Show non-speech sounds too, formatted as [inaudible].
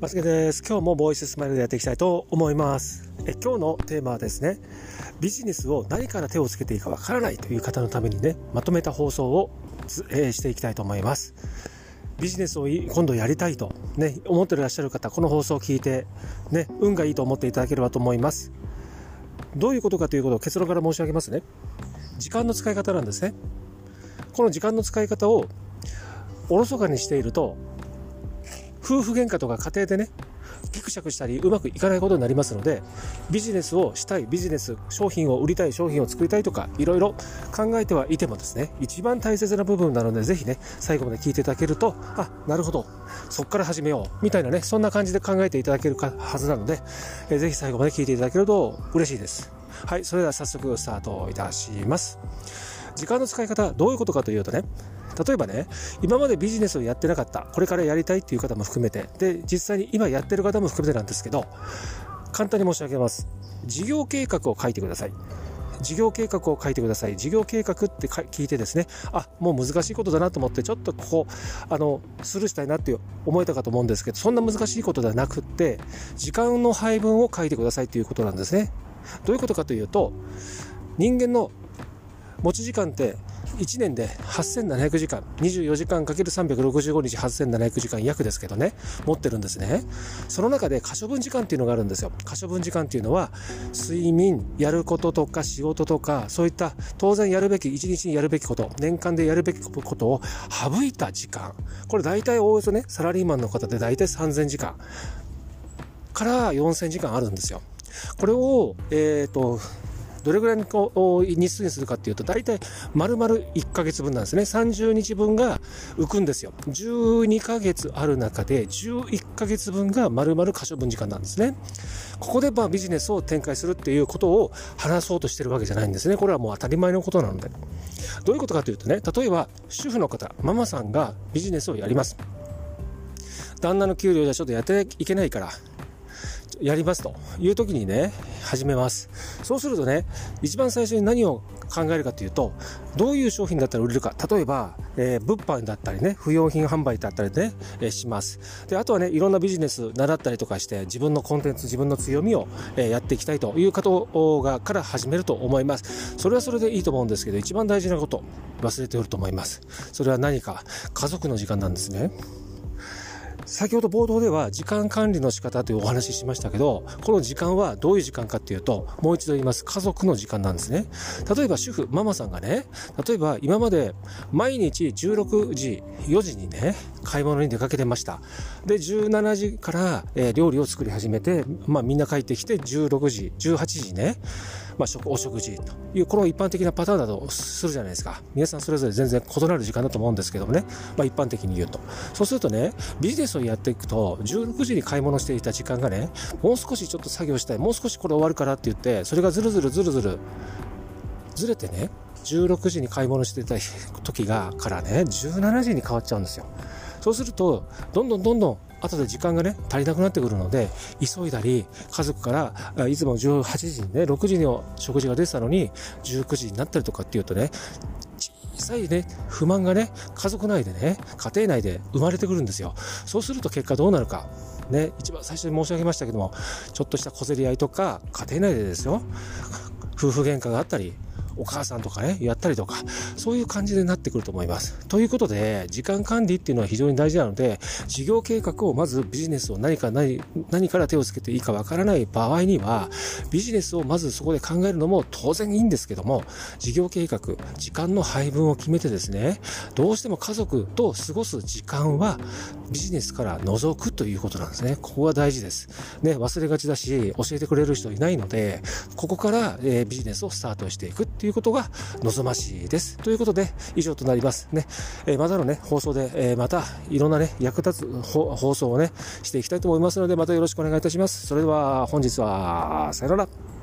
バスケです。今日もボイススマイルでやっていきたいと思います。え今日のテーマはですね、ビジネスを何から手をつけていいかわからないという方のためにね、まとめた放送を、えー、していきたいと思います。ビジネスを今度やりたいと、ね、思ってらっしゃる方、この放送を聞いて、ね、運がいいと思っていただければと思います。どういうことかということを結論から申し上げますね。時間の使い方なんですね。この時間の使い方をおろそかにしていると夫婦喧嘩とか家庭でねギクシャクしたりうまくいかないことになりますのでビジネスをしたいビジネス商品を売りたい商品を作りたいとかいろいろ考えてはいてもですね一番大切な部分なのでぜひね最後まで聞いていただけるとあなるほどそこから始めようみたいなねそんな感じで考えていただけるはずなので、えー、ぜひ最後まで聞いていただけると嬉しいです。はいそれでは早速スタートいたします。時間の使い方どういうことかというとね例えばね、今までビジネスをやってなかった、これからやりたいっていう方も含めて、で、実際に今やってる方も含めてなんですけど、簡単に申し上げます。事業計画を書いてください。事業計画を書いてください。事業計画って聞いてですね、あ、もう難しいことだなと思って、ちょっとここ、あの、スルーしたいなって思えたかと思うんですけど、そんな難しいことではなくって、時間の配分を書いてくださいということなんですね。どういうことかというと、人間の持ち時間って1年で8700時間、24時間かける365日8700時間約ですけどね、持ってるんですね。その中で可処分時間っていうのがあるんですよ。可処分時間っていうのは、睡眠、やることとか仕事とか、そういった当然やるべき、1日にやるべきこと、年間でやるべきことを省いた時間。これ大体おおよそね、サラリーマンの方で大体3000時間から4000時間あるんですよ。これを、えっ、ー、と、どれぐらいの日数にするかっていうと、大体丸々1ヶ月分なんですね。30日分が浮くんですよ。12ヶ月ある中で、11ヶ月分が丸々可処分時間なんですね。ここでまあビジネスを展開するっていうことを話そうとしてるわけじゃないんですね。これはもう当たり前のことなので。どういうことかというとね、例えば主婦の方、ママさんがビジネスをやります。旦那の給料じゃちょっとやっていけないから、やりますという時にね、始めます。そうするとね、一番最初に何を考えるかというと、どういう商品だったら売れるか。例えば、えー、物販だったりね、不用品販売だったりね、えー、します。で、あとはね、いろんなビジネス習ったりとかして、自分のコンテンツ、自分の強みを、えー、やっていきたいという方が、から始めると思います。それはそれでいいと思うんですけど、一番大事なこと、忘れておると思います。それは何か、家族の時間なんですね。先ほど冒頭では時間管理の仕方というお話ししましたけど、この時間はどういう時間かっていうと、もう一度言います。家族の時間なんですね。例えば主婦、ママさんがね、例えば今まで毎日16時、4時にね、買い物に出かけてました。で、17時から、えー、料理を作り始めて、まあみんな帰ってきて16時、18時ね、まあ、食お食事というこの一般的なパターンだとするじゃないですか。皆さんそれぞれ全然異なる時間だと思うんですけどもね、まあ、一般的に言うと。そうするとねビジネスをやっていくと16時に買い物していた時間がねもう少しちょっと作業したいもう少しこれ終わるからって言ってそれがずるずるずるずるずれてね16時に買い物してた時がからね17時に変わっちゃうんですよ。そうするとどんどんどんどん後で時間がね、足りなくなってくるので、急いだり、家族から、いつも18時にね、6時の食事が出てたのに、19時になったりとかっていうとね、小さいね、不満がね、家族内でね、家庭内で生まれてくるんですよ。そうすると結果どうなるか。ね、一番最初に申し上げましたけども、ちょっとした小競り合いとか、家庭内でですよ、夫婦 [laughs] 喧嘩があったり、お母さんとかね、やったりとか、そういう感じでなってくると思います。ということで、時間管理っていうのは非常に大事なので、事業計画をまずビジネスを何か何、何から手をつけていいかわからない場合には、ビジネスをまずそこで考えるのも当然いいんですけども、事業計画、時間の配分を決めてですね、どうしても家族と過ごす時間はビジネスから除くということなんですね。ここが大事です。ね、忘れがちだし、教えてくれる人いないので、ここから、えー、ビジネスをスタートしていくっていうことが望ましいです。ということで、以上となります。ね、えー、またのね、放送で、えー、またいろんなね、役立つ放送をね、していきたいと思いますので、またよろしくお願いいたします。それでは、本日は、さよなら。